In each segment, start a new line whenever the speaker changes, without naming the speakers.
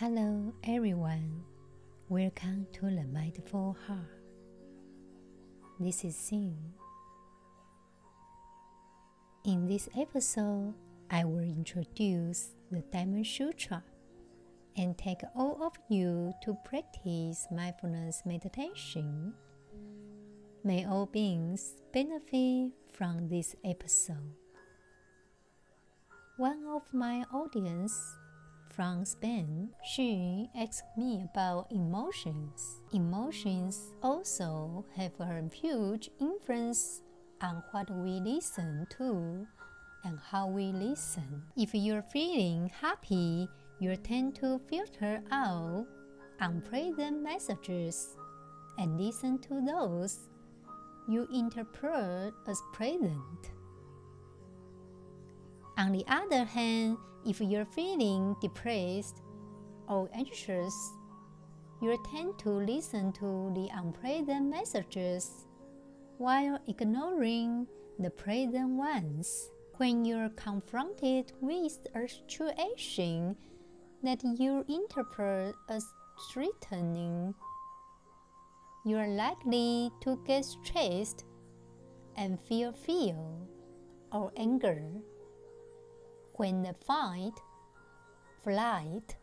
Hello, everyone. Welcome to the Mindful Heart. This is Xin. In this episode, I will introduce the Diamond Sutra and take all of you to practice mindfulness meditation. May all beings benefit from this episode. One of my audience from Spain, she asked me about emotions. Emotions also have a huge influence on what we listen to and how we listen. If you're feeling happy, you tend to filter out unpleasant messages and listen to those you interpret as pleasant. On the other hand, if you're feeling depressed or anxious, you tend to listen to the unpleasant messages while ignoring the pleasant ones. When you're confronted with a situation that you interpret as threatening, you're likely to get stressed and feel fear or anger when the fight, flight,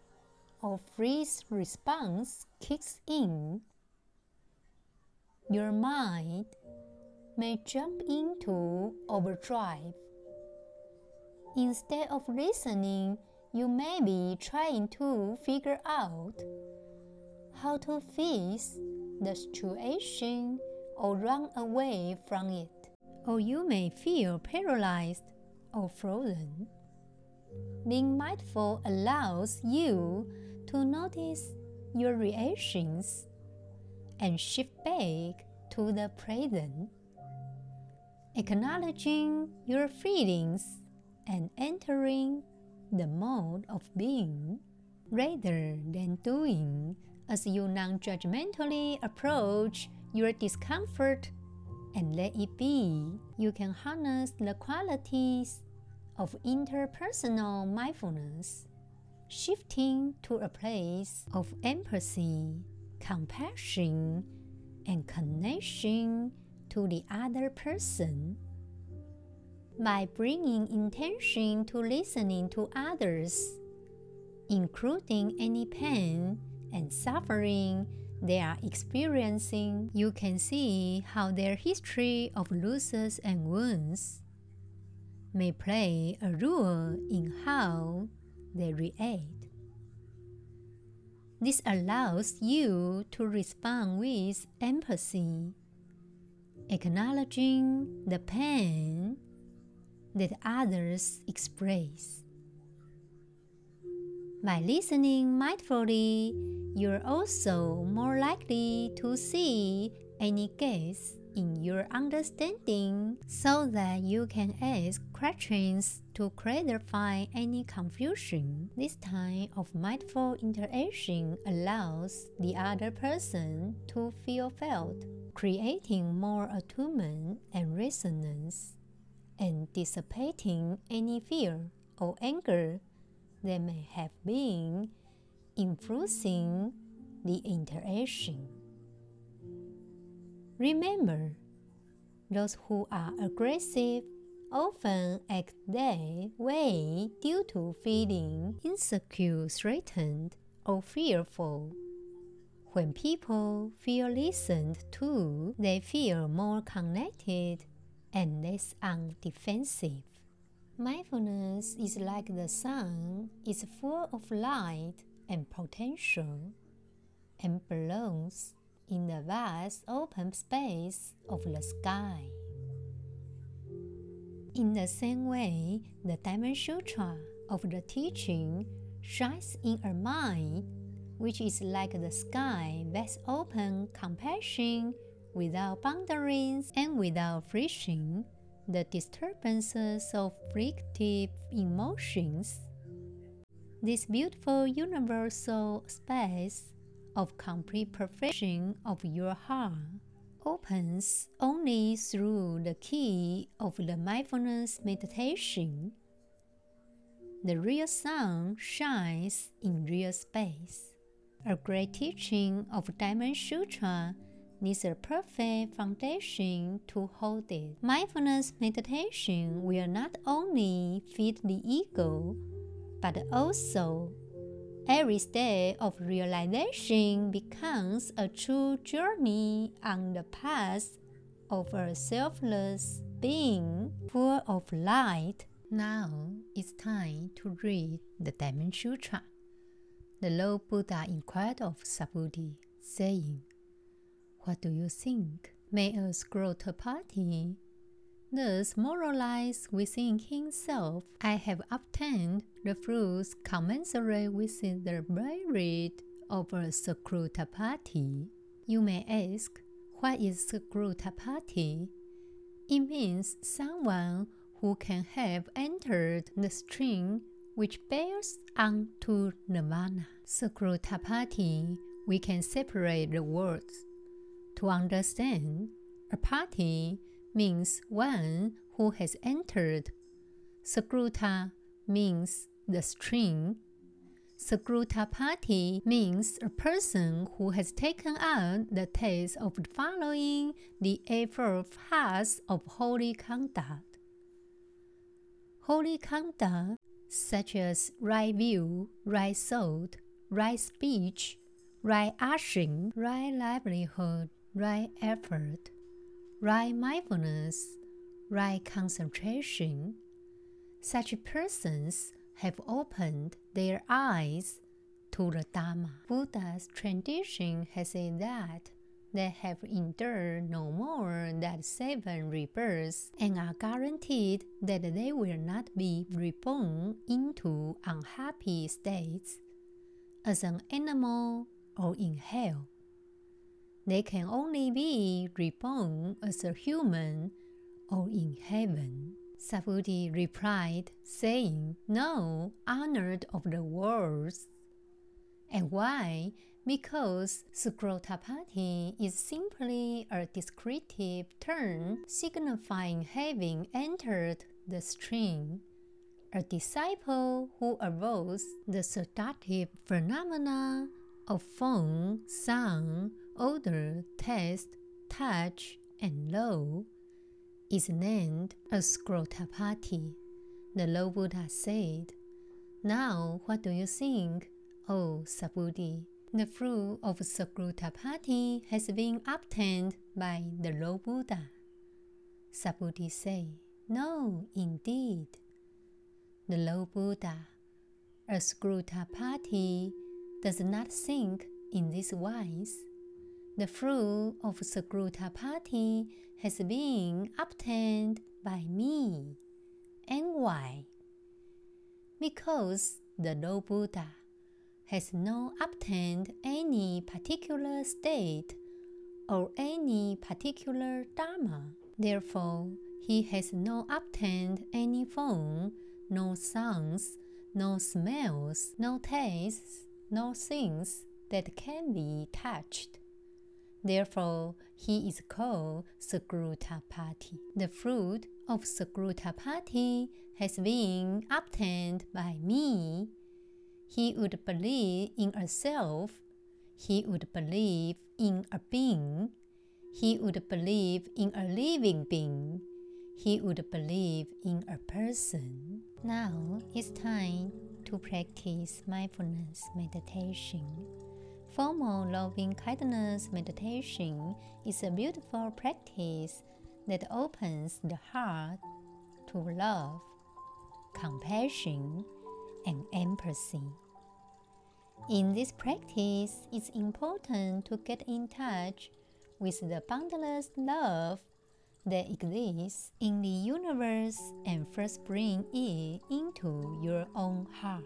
or freeze response kicks in, your mind may jump into overdrive. Instead of listening, you may be trying to figure out how to face the situation or run away from it. Or you may feel paralyzed or frozen. Being mindful allows you to notice your reactions and shift back to the present, acknowledging your feelings and entering the mode of being rather than doing as you non judgmentally approach your discomfort and let it be. You can harness the qualities of interpersonal mindfulness, shifting to a place of empathy, compassion, and connection to the other person. By bringing intention to listening to others, including any pain and suffering they are experiencing, you can see how their history of losses and wounds may play a role in how they react. This allows you to respond with empathy, acknowledging the pain that others express. By listening mindfully, you're also more likely to see any gaps in your understanding so that you can ask questions to clarify any confusion. This time of mindful interaction allows the other person to feel felt, creating more attunement and resonance, and dissipating any fear or anger that may have been influencing the interaction. Remember, those who are aggressive often act that way due to feeling insecure, threatened, or fearful. When people feel listened to, they feel more connected and less on defensive. Mindfulness is like the sun, it's full of light and potential, and belongs in the vast open space of the sky. In the same way, the Diamond Sutra of the teaching shines in a mind which is like the sky vast open compassion without boundaries and without friction the disturbances of afflictive emotions. This beautiful universal space of complete perfection of your heart opens only through the key of the mindfulness meditation. the real sun shines in real space. A great teaching of Diamond Sutra needs a perfect foundation to hold it. Mindfulness meditation will not only feed the ego, but also every step of realization becomes a true journey on the path of a selfless being full of light. Now it's time to read the Diamond Sutra. The Lord Buddha inquired of Subhuti, saying, What do you think? May us grow a Scrotapatti thus moralize within himself, I have obtained the fruits commensurate with the merit of a Scrotapatti. You may ask, what is Scrotapatti? It means someone who can have entered the stream which bears on to nirvana. Scrotapatti, we can separate the words. To understand, a party means one who has entered. Sakruta means the stream. Scrotapatti means a person who has taken on the task of following the eightfold paths of holy conduct. Holy conduct, such as right view, right thought, right speech, right action, right livelihood, right effort, right mindfulness, right concentration, such persons have opened their eyes to the Dharma. Buddha's tradition has said that they have endured no more than seven rebirths and are guaranteed that they will not be reborn into unhappy states as an animal or in hell. They can only be reborn as a human or in heaven. Subhuti replied, saying, No, honored of the worlds. And why? Because Scrotapatti is simply a descriptive term signifying having entered the stream. A disciple who avoids the seductive phenomena of form, sound, odor, taste, touch, and law is named a Scrotapatti. The Lord Buddha said, Now what do you think, O Subhuti? The fruit of Scrotapatti has been obtained by the Lord Buddha. Subhuti said, No, indeed. The Lord Buddha, a Scrotapatti, does not think in this wise. The fruit of Scrotapatti has been obtained by me. And why? Because the Lord Buddha has not obtained any particular state or any particular Dharma. Therefore, he has not obtained any form, no sounds, no smells, no tastes, no things that can be touched. Therefore, he is called Scrotapatti. The fruit of Scrotapatti has been obtained by me. He would believe in a self. He would believe in a being. He would believe in a living being. He would believe in a person. Now it's time to practice mindfulness meditation. Formal loving kindness meditation is a beautiful practice that opens the heart to love, compassion, and empathy. In this practice, it's important to get in touch with the boundless love that exists in the universe and first bring it into your own heart.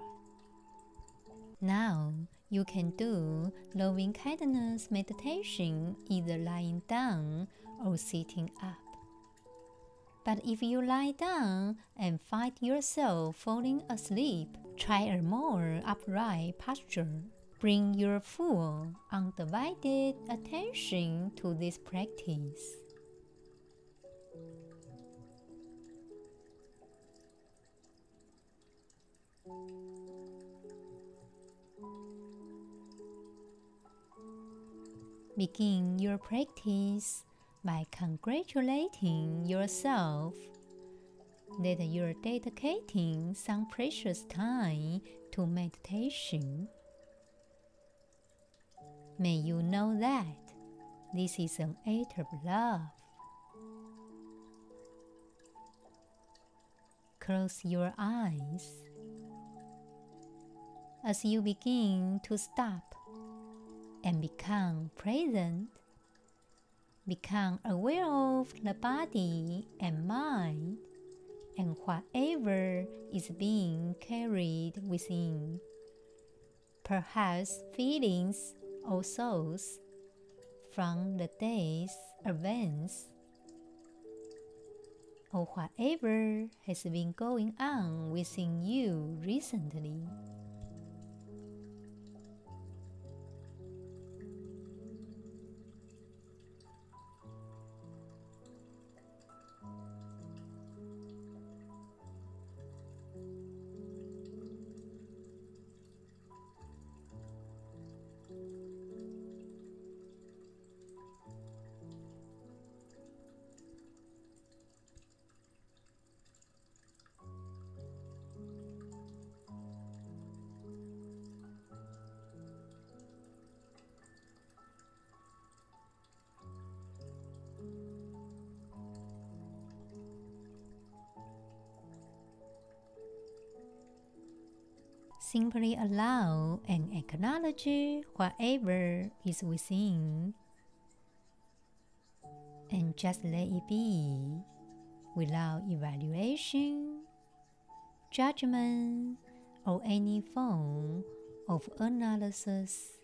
Now, you can do loving kindness meditation either lying down or sitting up. But if you lie down and find yourself falling asleep, try a more upright posture. Bring your full, undivided attention to this practice. Begin your practice by congratulating yourself that you're dedicating some precious time to meditation. May you know that this is an act of love. Close your eyes as you begin to stop and become present. Become aware of the body and mind and whatever is being carried within. Perhaps feelings or thoughts from the day's events or whatever has been going on within you recently. Simply allow and acknowledge whatever is within, and just let it be without evaluation, judgment, or any form of analysis.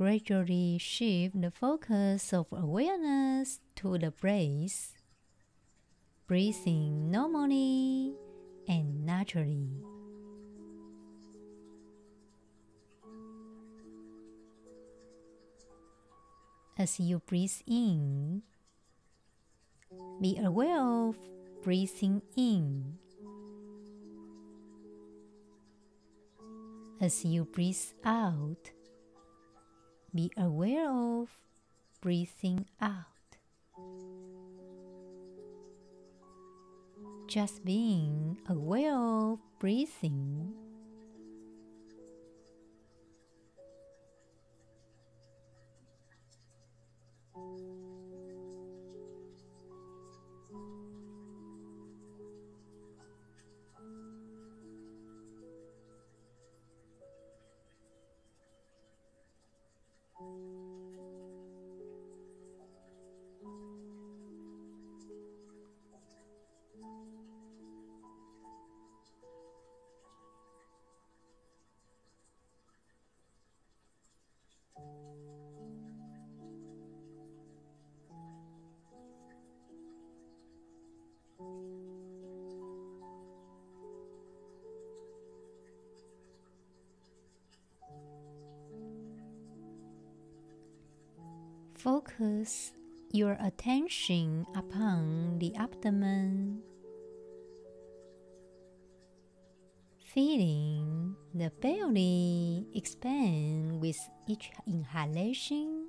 Gradually shift the focus of awareness to the breath, breathing normally and naturally. As you breathe in, be aware of breathing in. As you breathe out, be aware of breathing out. Just being aware of breathing Focus your attention upon the abdomen, feeling the belly expand with each inhalation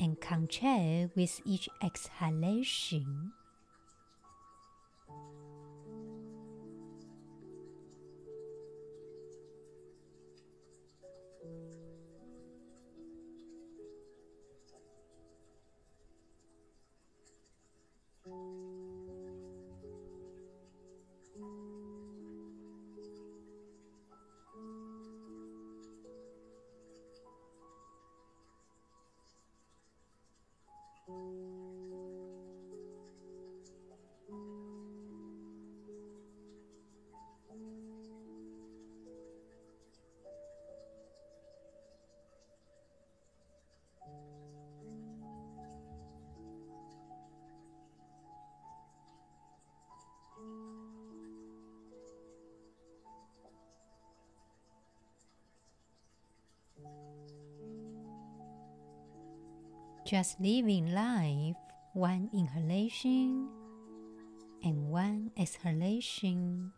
and contract with each exhalation. Just living life one inhalation and one exhalation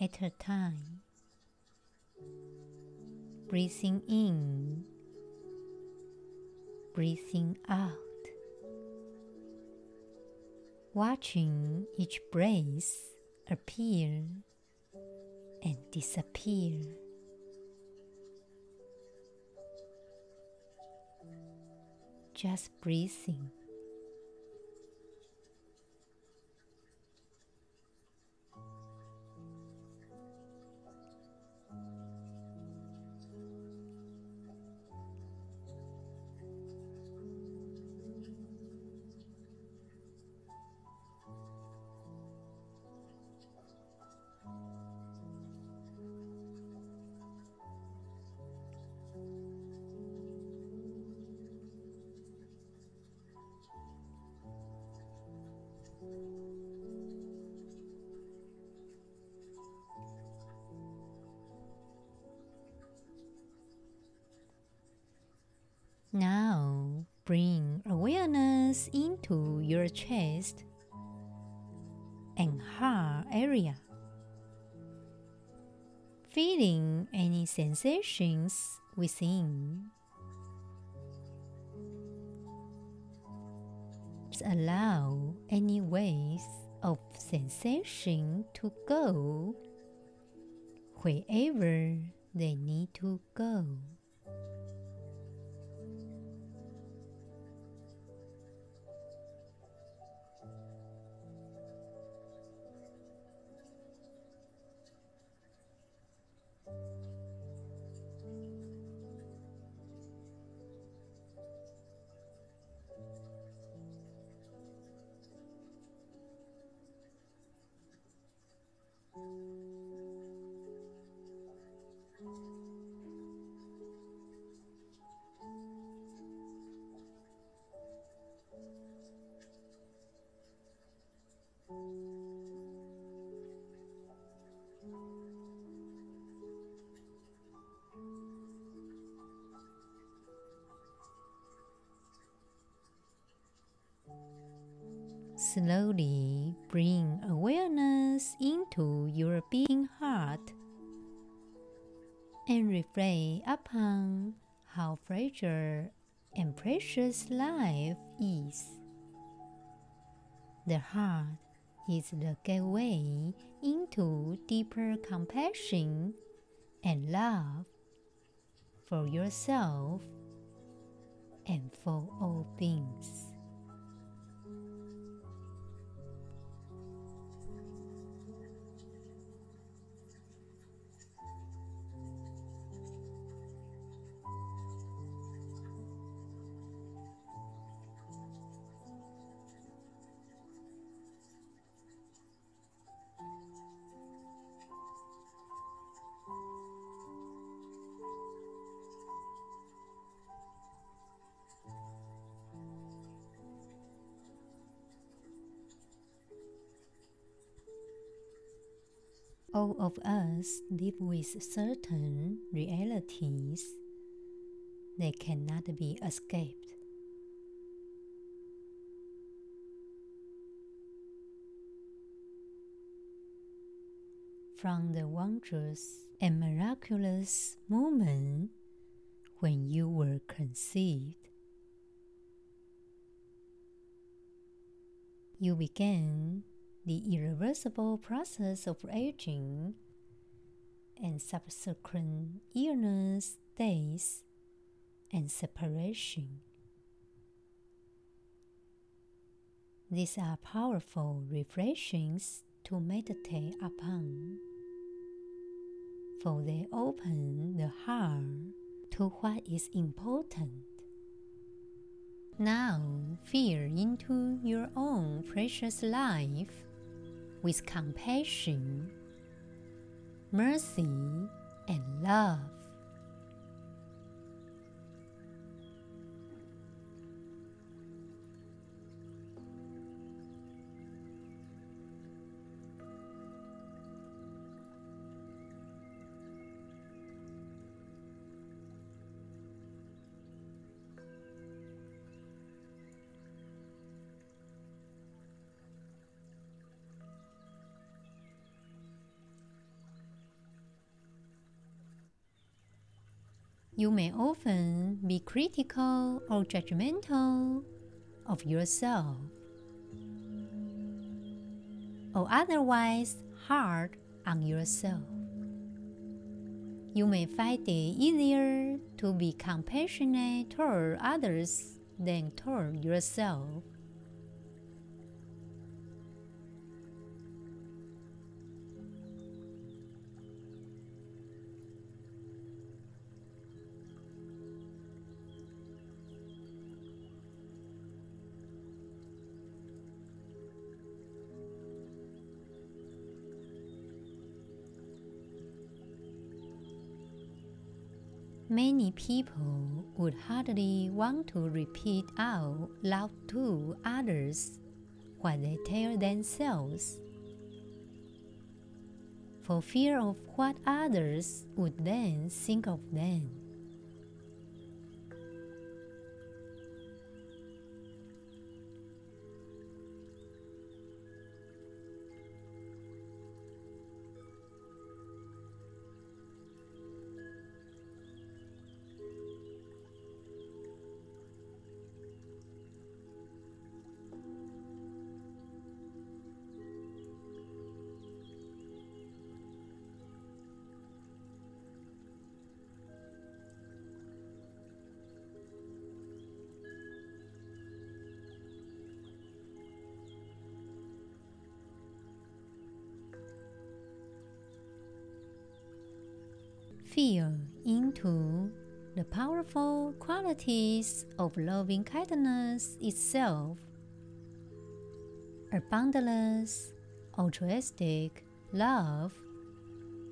at a time. Breathing in, breathing out. Watching each breath appear and disappear. Just breathing. Bring awareness into your chest and heart area. Feeling any sensations within. allow any waves of sensation to go wherever they need to go. Slowly bring awareness into your being heart and reflect upon how fragile and precious life is. The heart is the gateway into deeper compassion and love for yourself and for all beings. All of us live with certain realities that cannot be escaped. From the wondrous and miraculous moment when you were conceived, you began the irreversible process of aging and subsequent illness, death, and separation. These are powerful reflections to meditate upon, for they open the heart to what is important. Now, feel into your own precious life with compassion, mercy, and love. You may often be critical or judgmental of yourself, or otherwise hard on yourself. You may find it easier to be compassionate toward others than toward yourself. Many people would hardly want to repeat out loud to others what they tell themselves, for fear of what others would then think of them. Feel into the powerful qualities of loving kindness itself. A boundless, altruistic love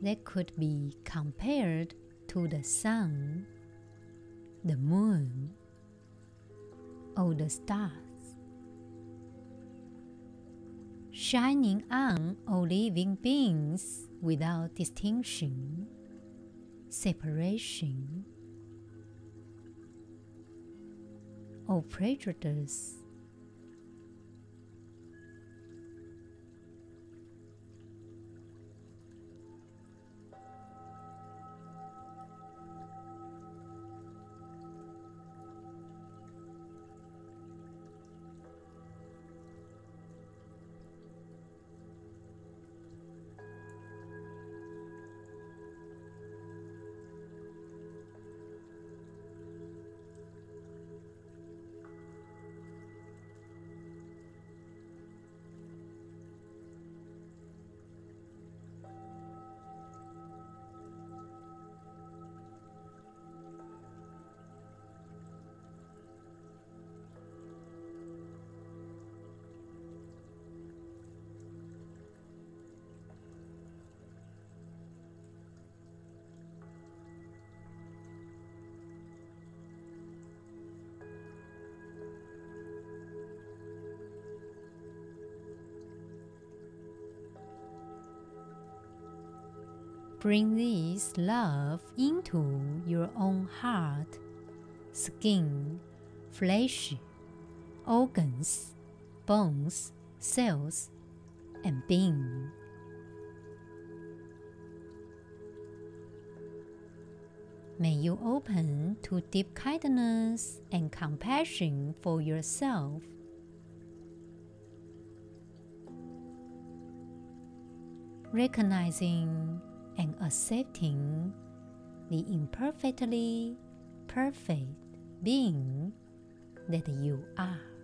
that could be compared to the sun, the moon, or the stars, shining on all living beings without distinction separation or prejudice. Bring this love into your own heart, skin, flesh, organs, bones, cells, and being. May you open to deep kindness and compassion for yourself. Recognizing and accepting the imperfectly perfect being that you are.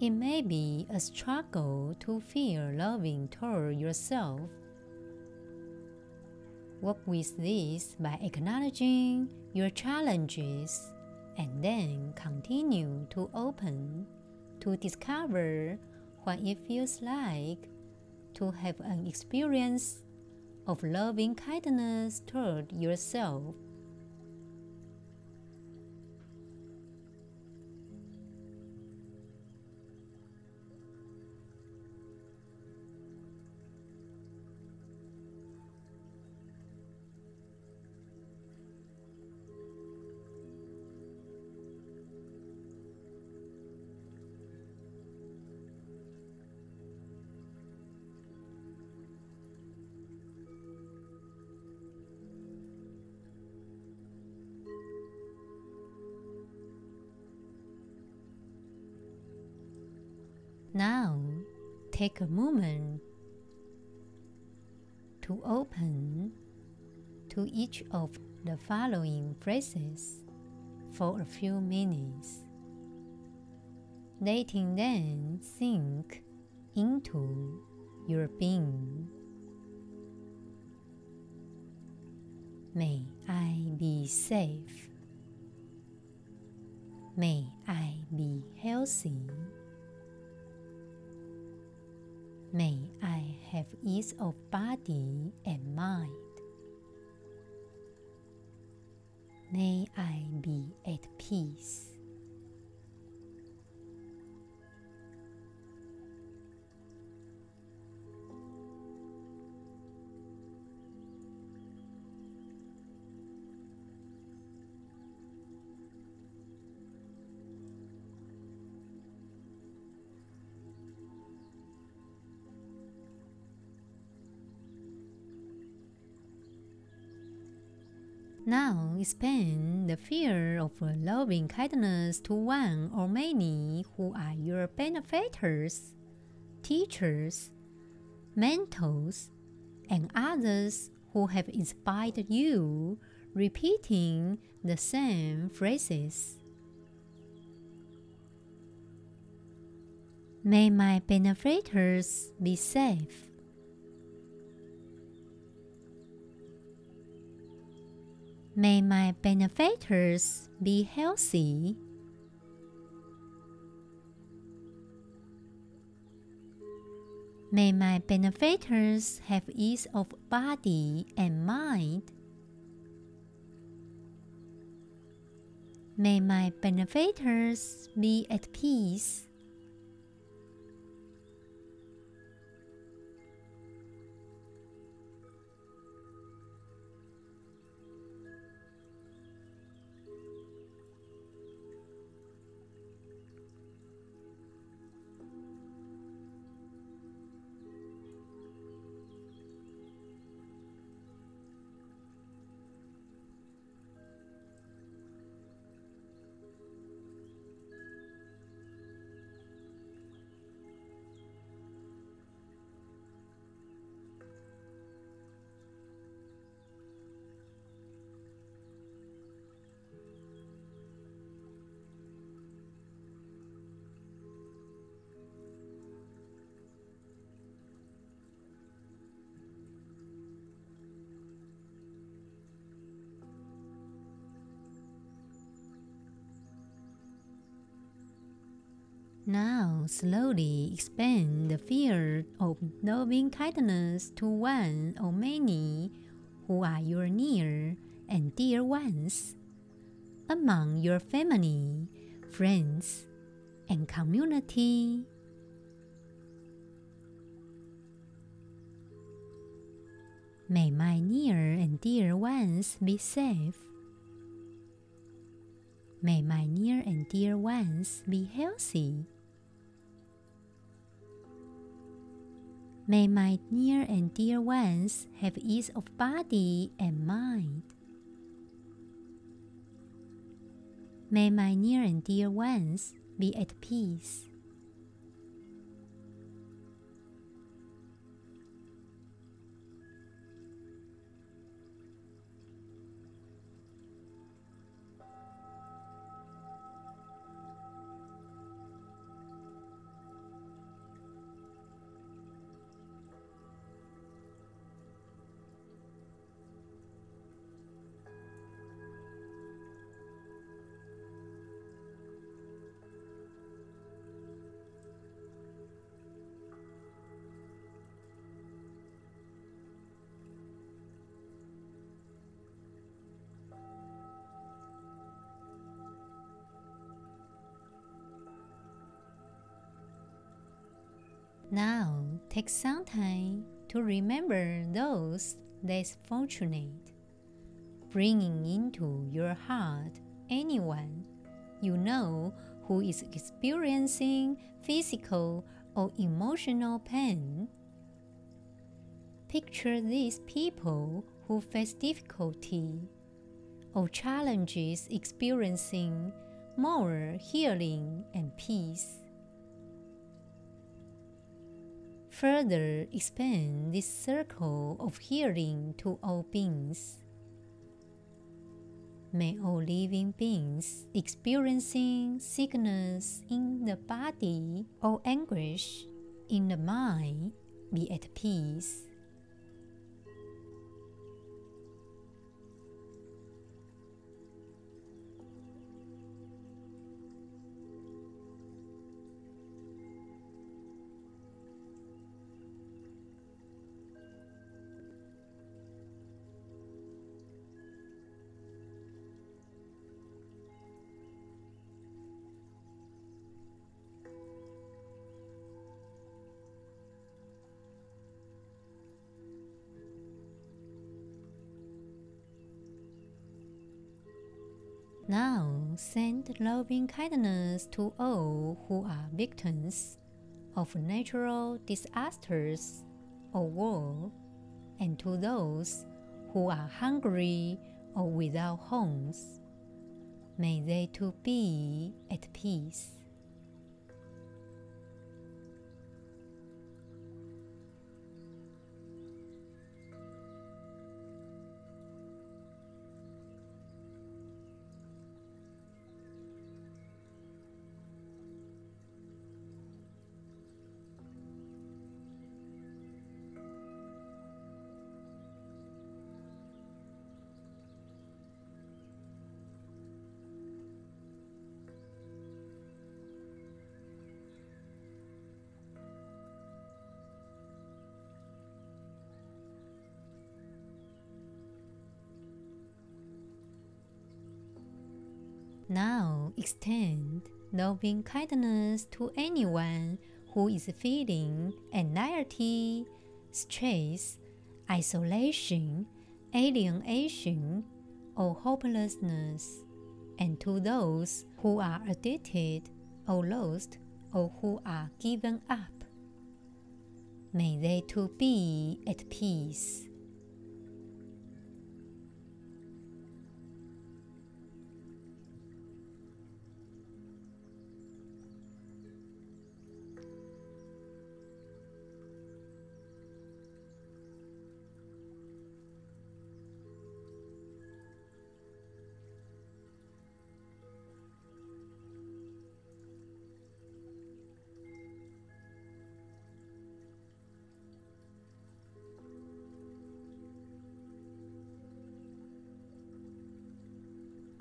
It may be a struggle to feel loving toward yourself. Work with this by acknowledging your challenges and then continue to open to discover what it feels like to have an experience of loving kindness toward yourself. Now, take a moment to open to each of the following phrases for a few minutes, letting them sink into your being. May I be safe. May I be healthy. May I have ease of body and mind. May I be at peace. Expand the fear of loving kindness to one or many who are your benefactors, teachers, mentors, and others who have inspired you, repeating the same phrases. May my benefactors be safe. May my benefactors be healthy. May my benefactors have ease of body and mind. May my benefactors be at peace. Now, slowly expand the field of loving kindness to one or many who are your near and dear ones among your family, friends, and community. May my near and dear ones be safe. May my near and dear ones be healthy. May my near and dear ones have ease of body and mind. May my near and dear ones be at peace. Now take some time to remember those less fortunate, bringing into your heart anyone you know who is experiencing physical or emotional pain. Picture these people who face difficulty or challenges experiencing more healing and peace. Further expand this circle of healing to all beings. May all living beings experiencing sickness in the body or anguish in the mind be at peace. Loving kindness to all who are victims of natural disasters or war, and to those who are hungry or without homes. May they too be at peace. Now extend loving kindness to anyone who is feeling anxiety, stress, isolation, alienation, or hopelessness, and to those who are addicted or lost or who are given up. May they too be at peace.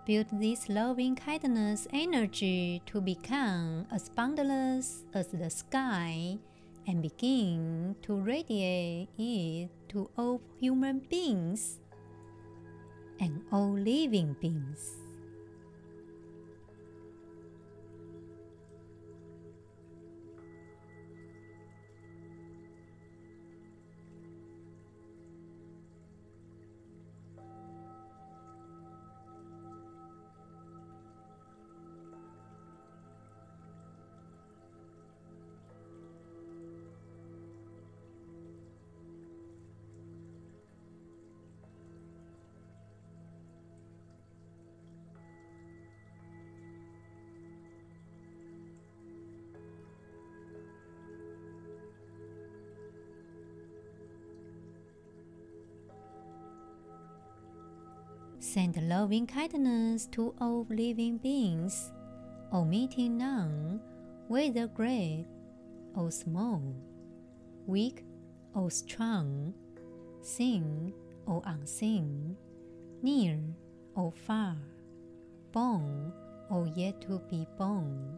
Build this loving kindness energy to become as boundless as the sky and begin to radiate it to all human beings and all living beings. Send loving kindness to all living beings, omitting none, whether great or small, weak or strong, seen or unseen, near or far, born or yet to be born.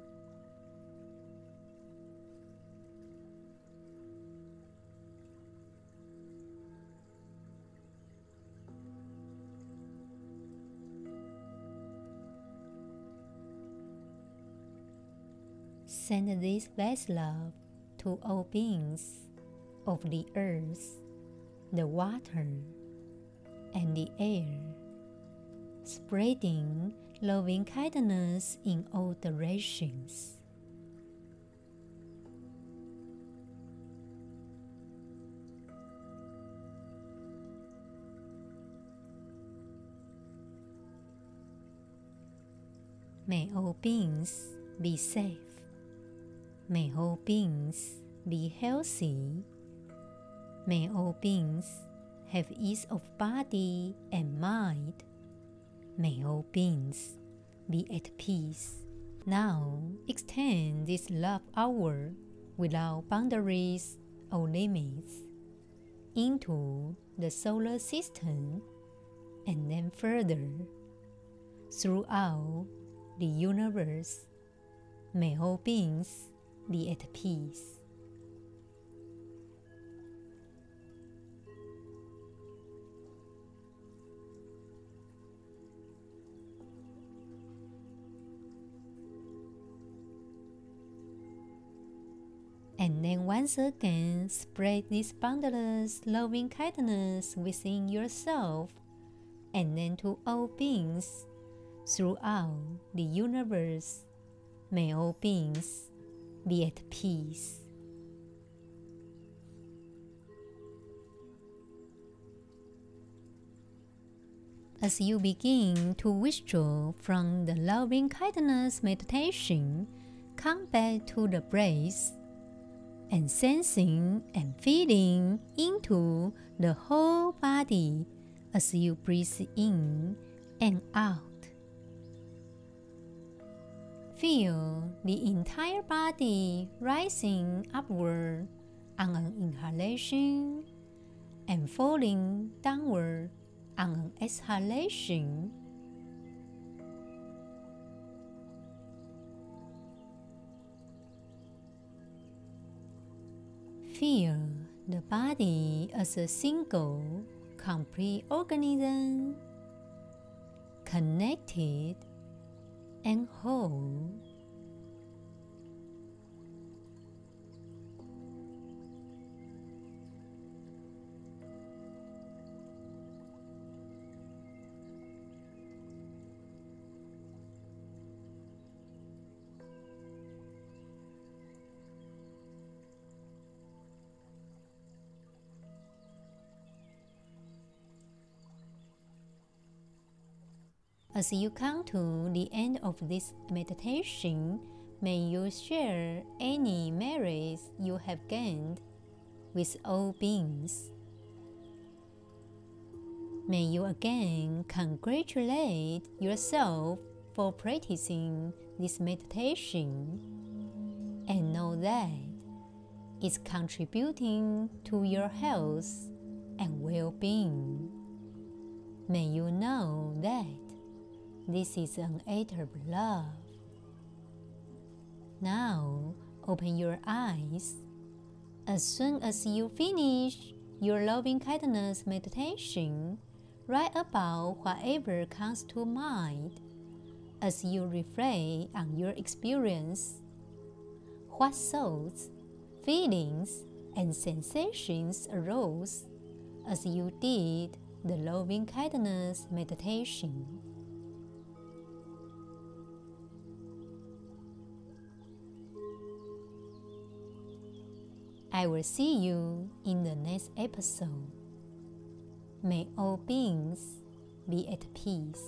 Send this best love to all beings of the earth, the water, and the air, spreading loving kindness in all directions. May all beings be safe. May all beings be healthy. May all beings have ease of body and mind. May all beings be at peace. Now extend this love hour without boundaries or limits into the solar system and then further throughout the universe. May all beings be at peace. And then once again, spread this boundless loving kindness within yourself and then to all beings throughout the universe. May all beings be at peace. As you begin to withdraw from the loving kindness meditation, come back to the breath and sensing and feeling into the whole body as you breathe in and out. Feel the entire body rising upward on an inhalation and falling downward on an exhalation. Feel the body as a single, complete organism, connected and whole. As you come to the end of this meditation, may you share any merits you have gained with all beings. May you again congratulate yourself for practicing this meditation and know that it's contributing to your health and well being. May you know that this is an act of love. Now open your eyes. As soon as you finish your loving kindness meditation, write about whatever comes to mind as you reflect on your experience. What thoughts, feelings, and sensations arose as you did the loving kindness meditation? I will see you in the next episode. May all beings be at peace.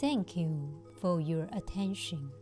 Thank you for your attention.